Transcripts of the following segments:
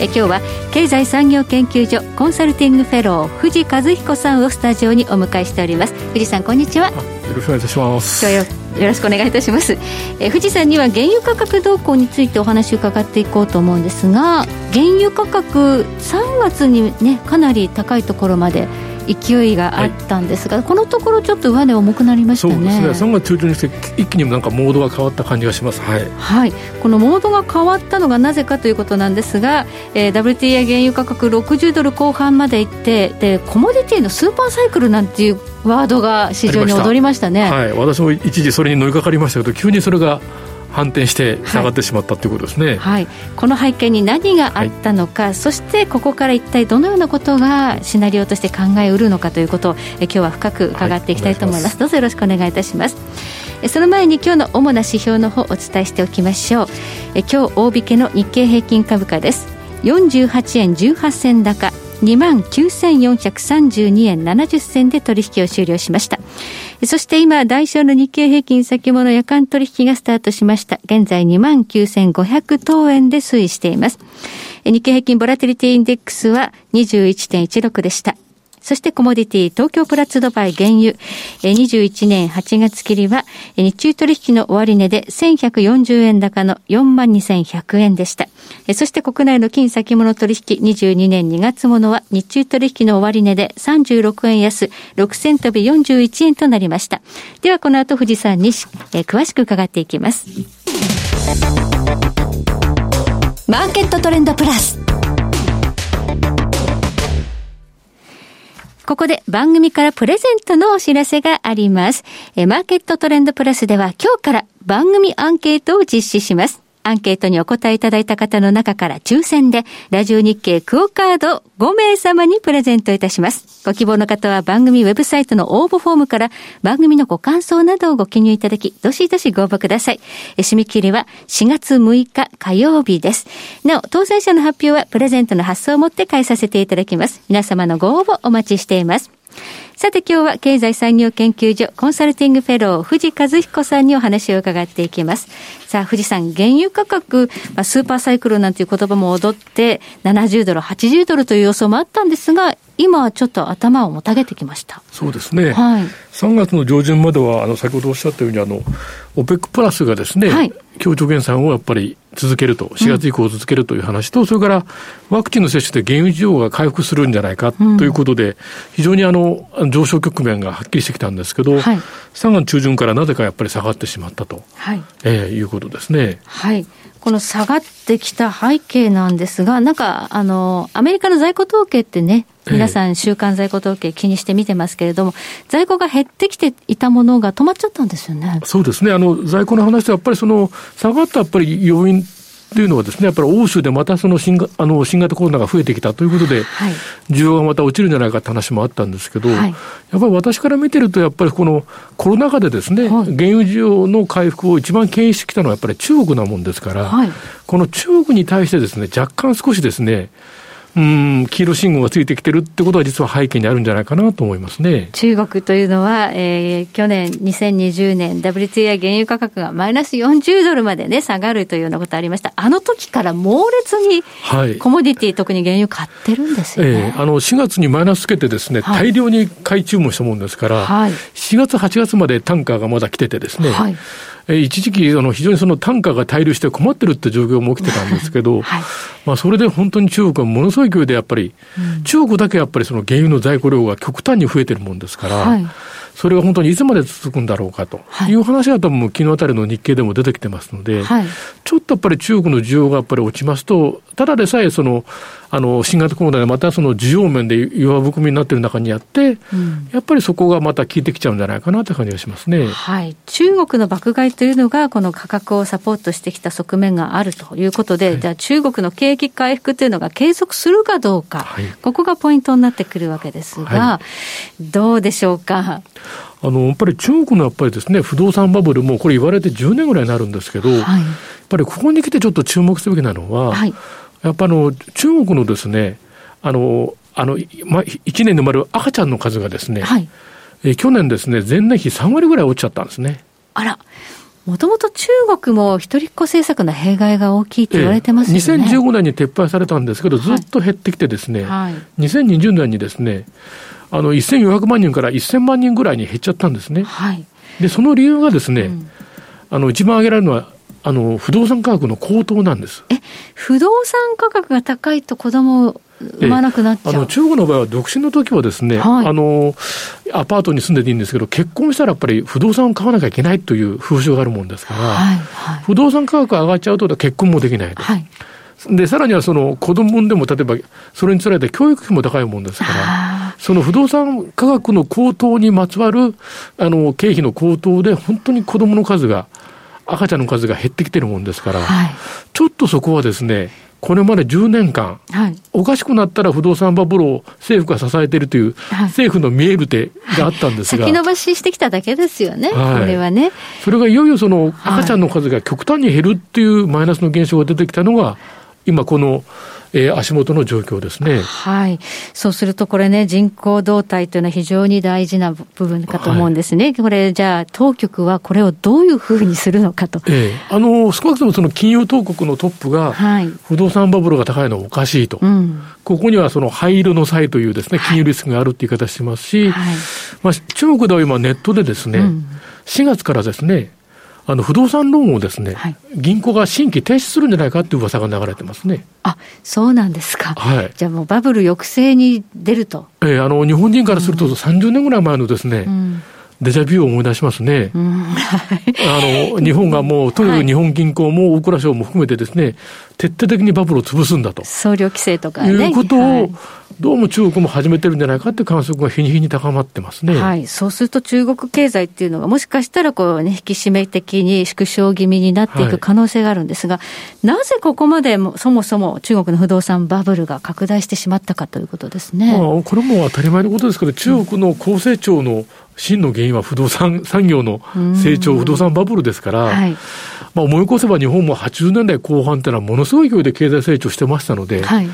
え今日は経済産業研究所コンサルティングフェロー藤和彦さんをスタジオにお迎えしております。藤さんこんにちは。よろしくお願いいたします。よろしくお願いいたします。え藤さんには原油価格動向についてお話を伺っていこうと思うんですが原油価格3月にねかなり高いところまで勢いがあったんですが、はい、このところちょっと上値重くなりましたね。そうですね。3月中旬にして一気になんかモードが変わった感じがします。はい、はい、このモードが変わったのがなぜかということなんですが、えー、WTI 原油価格60ドル後半までいってでコモディティのスーパーサイクルなんていうワードが市場に踊りましたね。はい。私も一時それに乗りかかりましたけど急にそれが反転して下がってしまったということですね、はい、この背景に何があったのか、はい、そしてここから一体どのようなことがシナリオとして考えうるのかということをえ今日は深く伺っていきたいと思います。はい、どうぞよろしくお願いいたします。その前に今日の主な指標の方お伝えしておきましょう。え今日大引けの日経平均株価です。48円18銭高。2万9432円70銭で取引を終了しました。そして今、代償の日経平均先物夜間取引がスタートしました。現在29,500等円で推移しています。日経平均ボラティリティインデックスは21.16でした。そしてコモディティ、東京プラッツドバイ原油、21年8月切りは、日中取引の終値で1140円高の42,100円でした。そして国内の金先物取引22年2月ものは日中取引の終値で36円安、6000飛び41円となりました。ではこの後富士山に、え詳しく伺っていきます。マーケットトレンドプラス。ここで番組からプレゼントのお知らせがあります。マーケットトレンドプラスでは今日から番組アンケートを実施します。アンケートにお答えいただいた方の中から抽選で、ラジオ日経クオカード5名様にプレゼントいたします。ご希望の方は番組ウェブサイトの応募フォームから番組のご感想などをご記入いただき、どしどしご応募ください。締め切りは4月6日火曜日です。なお、当選者の発表はプレゼントの発送をもって返させていただきます。皆様のご応募お待ちしています。さて今日は経済産業研究所コンサルティングフェロー藤和彦さんにお話を伺っていきます。さあ藤さん、原油価格、まあ、スーパーサイクルなんていう言葉も踊って70ドル、80ドルという予想もあったんですが、今はちょっと頭をもたげてきました。そうですね。はい。3月の上旬までは、あの、先ほどおっしゃったように、あの、オペックプラスがですね、はい、協調減産をやっぱり続けると、4月以降続けるという話と、うん、それからワクチンの接種で原油需要が回復するんじゃないかということで、うん、非常にあの上昇局面がはっきりしてきたんですけど、はい、3月中旬からなぜかやっぱり下がってしまったと、はい。えー、いうことですね。はい。この下がってきた背景なんですが、なんか、あの、アメリカの在庫統計ってね、皆さん週間在庫統計気にして見てますけれども、在庫が減ってきていたものが止まっちゃったんですよね。そうですね。あの、在庫の話でやっぱりその、下がったやっぱり要因というのはですね、やっぱり欧州でまたその新あの新型コロナが増えてきたということで、需要がまた落ちるんじゃないかって話もあったんですけど、はい、やっぱり私から見てると、やっぱりこのコロナ禍でですね、はい、原油需要の回復を一番牽引してきたのはやっぱり中国なもんですから、はい、この中国に対してですね、若干少しですね、うん、黄色信号がついてきてるってことは実は背景にあるんじゃないかなと思いますね。中国というのは、えー、去年2020年 WTI 原油価格がマイナス40ドルまでね、下がるというようなことありました。あの時から猛烈にコモディティ、はい、特に原油買ってるんですよね。えー、あの4月にマイナスつけてですね、大量に買い注文したもんですから、はい、7月8月までタンカーがまだ来ててですね、はい一時期、あの非常にその単価が滞留して困ってるって状況も起きてたんですけど、はい、まあそれで本当に中国はものすごい勢いでやっぱり、うん、中国だけやっぱりその原油の在庫量が極端に増えてるもんですから、はい、それが本当にいつまで続くんだろうかとい。う話は多分昨日あたりの日経でも出てきてますので、はい、ちょっとやっぱり中国の需要がやっぱり落ちますと、ただでさえその、あの、新型コロナでまたその需要面で弱含みになっている中にあって、うん、やっぱりそこがまた効いてきちゃうんじゃないかなという感じがしますね。はい。中国の爆買いというのが、この価格をサポートしてきた側面があるということで、はい、じゃあ中国の景気回復というのが継続するかどうか、はい、ここがポイントになってくるわけですが、はい、どうでしょうか？あの、やっぱり中国のやっぱりですね、不動産バブルもこれ言われて10年ぐらいになるんですけど、はい、やっぱりここに来てちょっと注目すべきなのは、はい、やっぱあの、中国のですね、あの、あの、まあ、1年で生まれる赤ちゃんの数がですね、はい、え去年ですね、前年比3割ぐらい落ちちゃったんですね。あら。もともと中国も一人っ子政策の弊害が大きいって言われてますよね、え2015年に撤廃されたんですけど、ずっと減ってきてですね、はい、2020年にですね、あの1400万人から1000万人ぐらいに減っちゃったんですね。はい、で、その理由がですね、うん、あの一番挙げられるのは、あの不動産価格の高騰なんです。え、不動産価格が高いと子供産まなくなっちゃう。あの中国の場合は独身の時はですね、はい、あのアパートに住んでていいんですけど結婚したらやっぱり不動産を買わなきゃいけないという風習があるもんですから、はいはい、不動産価格が上がっちゃうと結婚もできないと。はい。で、さらにはその子供でも例えば、それにつられて教育費も高いもんですから、その不動産価格の高騰にまつわる、あの、経費の高騰で、本当に子供の数が、赤ちゃんの数が減ってきてるもんですから、はい、ちょっとそこはですね、これまで10年間、はい、おかしくなったら不動産バブルを政府が支えているという、政府の見える手があったんですが、先延ばししてきただけですよね、はい、これはね。それがいよいよその赤ちゃんの数が極端に減るっていうマイナスの現象が出てきたのが、今この、えー、足元の状況ですね。はい。そうするとこれね、人口動態というのは非常に大事な部分かと思うんですね。はい、これ、じゃあ、当局はこれをどういうふうにするのかと。ええー、あの、少なくともその金融当局のトップが、はい、不動産バブルが高いのはおかしいと。うん、ここにはその灰色の際というですね、金融リスクがあるって言い方してますし、はい、まあ、中国では今ネットでですね、うん、4月からですね、あの不動産ローンをですね、はい、銀行が新規停止するんじゃないかっていう噂が流れてますね。あそうなんですか。はい。じゃあもうバブル抑制に出ると。ええー、あの日本人からすると30年ぐらい前のですね、うんデジャビューを思い出しますね。うん、あの、日本がもう、とにかく日本銀行も大蔵省も含めてですね、徹底的にバブルを潰すんだと。総量規制とかね。いうことを、どうも中国も始めてるんじゃないかって観測が日に日に高まってますね。はい。そうすると中国経済っていうのがもしかしたらこうね、引き締め的に縮小気味になっていく可能性があるんですが、はい、なぜここまでもそもそも中国の不動産バブルが拡大してしまったかということですね。まあ、これも当たり前のことですけど、中国の高成長の真の原因は不動産産業の成長、不動産バブルですから、はい、まあ、思い起こせば日本も80年代後半っていうのはものすごい勢いで経済成長してましたので、はい、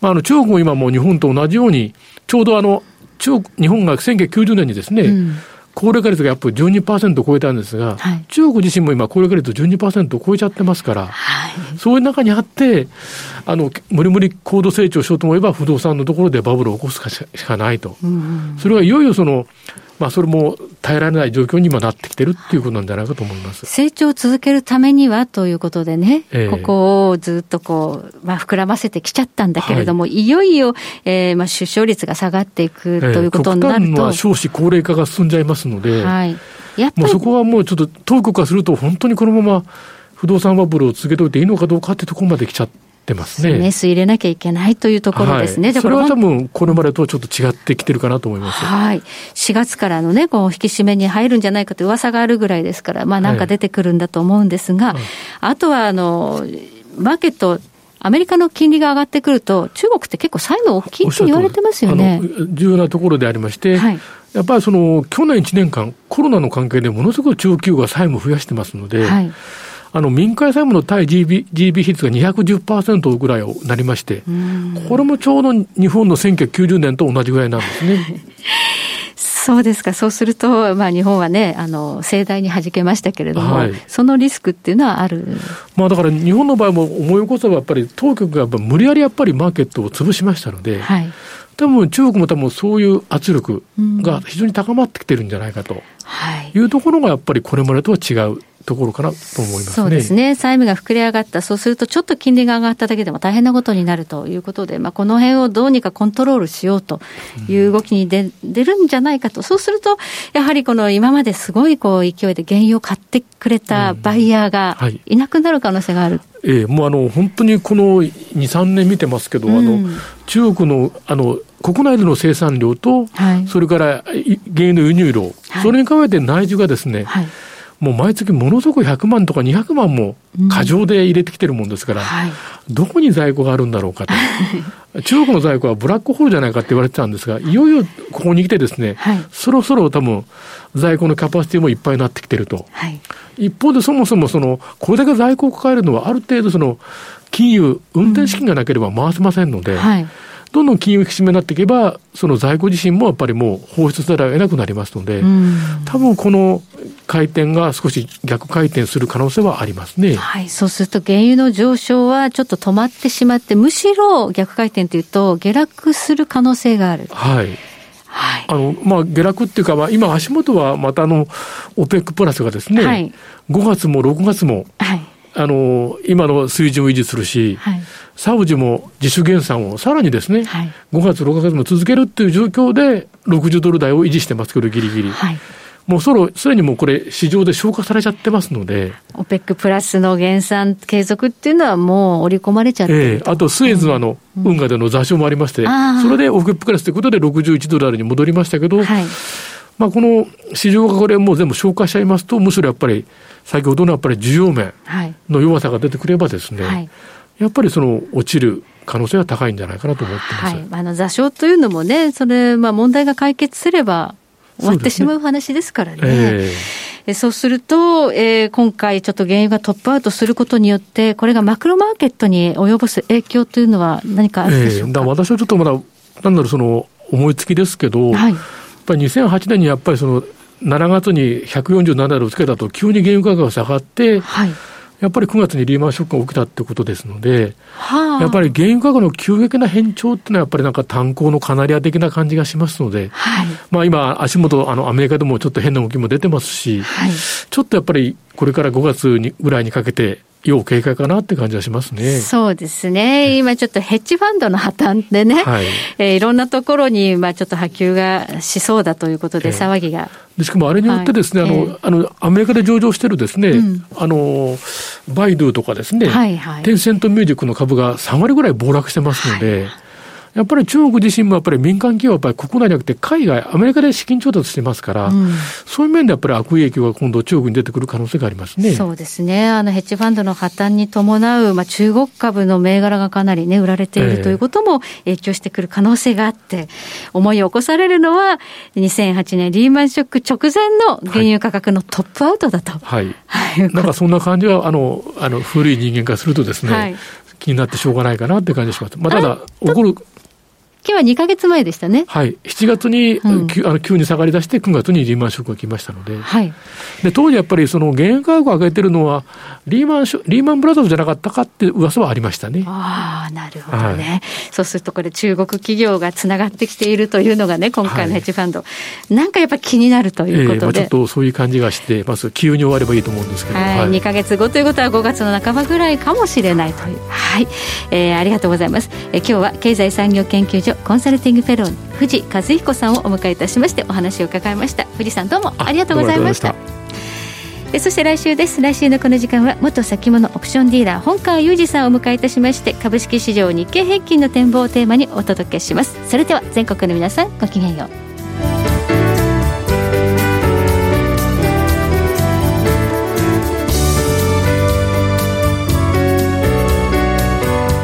まあ、あの中国も今も日本と同じように、ちょうどあの、中国、日本が1990年にですね、うん。高齢化率がやっぱり12%を超えたんですが、はい、中国自身も今、高齢化率12%を超えちゃってますから、はい、そういう中にあって、あの、無理無理高度成長しようと思えば、不動産のところでバブルを起こすしかないと。うんうん、それはいよいよその、まあ、それも耐えられない状況に今なってきてるっていうことなんじゃないかと思います。成長を続けるためにはということでね、えー、ここをずっとこう、まあ、膨らませてきちゃったんだけれども、はい、いよいよ、えー、まあ、出生率が下がっていくということになると。えー、少子高齢化が進んじゃいますので、はい、やっぱりもうそこはもうちょっと当局からすると本当にこのまま不動産バブルを続けておいていいのかどうかってところまで来ちゃって、ってますね。メス入れなきゃいけないというところですね。はい、それは多分これまでとはちょっと違ってきてるかなと思います。はい。4月からのね、こう引き締めに入るんじゃないかという噂があるぐらいですから、まあなんか出てくるんだと思うんですが、はい、あとはあの、マーケット、アメリカの金利が上がってくると、中国って結構債務大きいって言われてますよね。重要なところでありまして、はい、やっぱりその去年1年間、コロナの関係でものすごく中国企業が債務を増やしてますので、はいあの民間債務の対 GB, GB 比率が210%ぐらいになりまして、これもちょうど日本の1990年と同じぐらいなんですね。そうですか、そうすると、まあ、日本はね、あの盛大にはじけましたけれども、はい、そのリスクっていうのはある、まあ、だから日本の場合も思い起こせば、やっぱり当局が無理やりやっぱりマーケットを潰しましたので、はい、多分中国も多分そういう圧力が非常に高まってきてるんじゃないかと。いうところが、やっぱりこれまでとは違う。ところかなと思います、ね、そうですね。債務が膨れ上がった。そうすると、ちょっと金利が上がっただけでも大変なことになるということで、まあ、この辺をどうにかコントロールしようという動きに出,、出るんじゃないかと。そうすると、やはりこの今まですごいこう勢いで原油を買ってくれたバイヤーがいなくなる可能性がある。うんはいええ、もうあの本当にこの2、3年見てますけど、うん、あの中国のあの国内での生産量と、はい、それから原油の輸入量、はい、それに加えて内需がですね、はいもう毎月ものすごく100万とか200万も過剰で入れてきてるもんですから、うんはい、どこに在庫があるんだろうかと。中国の在庫はブラックホールじゃないかって言われてたんですが、い。よいよここに来てですね、はい、そろそろ多分在庫のキャパシティもいっぱいになってきてると。はい、一方でそもそもその、これだけ在庫を抱えるのはある程度その、金融、運転資金がなければ回せませんので、うんはいどんどん金融引き締めになっていけば、その在庫自身もやっぱりもう放出せざるを得なくなりますので、多分この回転が少し逆回転する可能性はありますね。はい。そうすると原油の上昇はちょっと止まってしまって、むしろ逆回転というと下落する可能性がある。はい。はい、あの、まあ、下落っていうか、まあ、今足元はまたあの、オペックプラスがですね、はい、5月も6月も、はい、あの、今の水準を維持するし、はい、サウジも自主減産をさらにですね、はい、5月、6月も続けるっていう状況で、60ドル台を維持してますけど、ぎりぎり。はい。もうそろ、すでにもうこれ、市場で消化されちゃってますので。オペックプラスの減産継続っていうのはもう織り込まれちゃってるええ。ー、あとスエズはあの、運河での座礁もありまして、うん、それでオペックプラスということで61ドルに戻りましたけど、はい、まあこの市場がこれもう全部消化しちゃいますと、むしろやっぱり、先ほどのやっぱり需要面の弱さが出てくればですね、はい。やっぱりその落ちる可能性は高いんじゃないかなと思ってます。はい、あの座礁というのもね、それ、まあ問題が解決すれば終わってしまう話ですからね。そう、ねえー、そうすると、えー、今回ちょっと原油がトップアウトすることによって、これがマクロマーケットに及ぼす影響というのは何かあるでしょうか、えー、私はちょっとまだ、なんだろう、その思いつきですけど、はい、ぱり2008年にやっぱりその7月に147ドルをつけたと、急に原油価格が下がって、はい。やっぱり9月にリーマンショックが起きたってことですので、はあ、やっぱり原油価格の急激な変調っていうのは、やっぱりなんか炭鉱のカナリア的な感じがしますので、はい、まあ今、足元、あのアメリカでもちょっと変な動きも出てますし、はい、ちょっとやっぱりこれから5月にぐらいにかけて、要警戒かなって感じはしますね。そうですね。今ちょっとヘッジファンドの破綻でね、はい。えー、いろんなところに、まあちょっと波及がしそうだということで騒ぎが。でしかもあれによってですね、はい、あの、えー、あの、アメリカで上場してるですね、うん、あの、バイドゥとかですね、はいはい、テンセントミュージックの株が3割ぐらい暴落してますので、はいやっぱり中国自身もやっぱり民間企業はやっぱり国内じゃなくて海外、アメリカで資金調達してますから、うん、そういう面でやっぱり悪影響が今度中国に出てくる可能性がありますね。そうですね。あのヘッジファンドの破綻に伴う、まあ、中国株の銘柄がかなりね、売られているということも影響してくる可能性があって、思い起こされるのは、2008年リーマンショック直前の原油価格のトップアウトだと。はい。はい、なんかそんな感じは、あの、あの、古い人間からするとですね、はい気になってしょうがないかなって感じがします。まあ、ただ、起こる今日は2か月前でしたね。はい。7月に、うん、あの急に下がり出して、9月にリーマンショックが来ましたので。はい。で、当時やっぱりその原油価格を上げてるのは、リーマンショ、リーマンブラザーズじゃなかったかって噂はありましたね。ああ、なるほどね、はい、そうするとこれ中国企業がつながってきているというのがね、今回のヘッジファンド。はい、なんかやっぱ気になるということで。えーまあ、ちょっとそういう感じがして、まず急に終わればいいと思うんですけど。はい。はい、2か月後ということは5月の半ばぐらいかもしれないという。はい。えー、ありがとうございます。えー、今日は経済産業研究所コンサルティングフェロー藤和彦さんをお迎えいたしましてお話を伺いました。藤さんどうもありがとうございました。えそして来週です。来週のこの時間は元先物オプションディーラー本川裕二さんをお迎えいたしまして株式市場日経平均の展望をテーマにお届けします。それでは全国の皆さんごきげんよう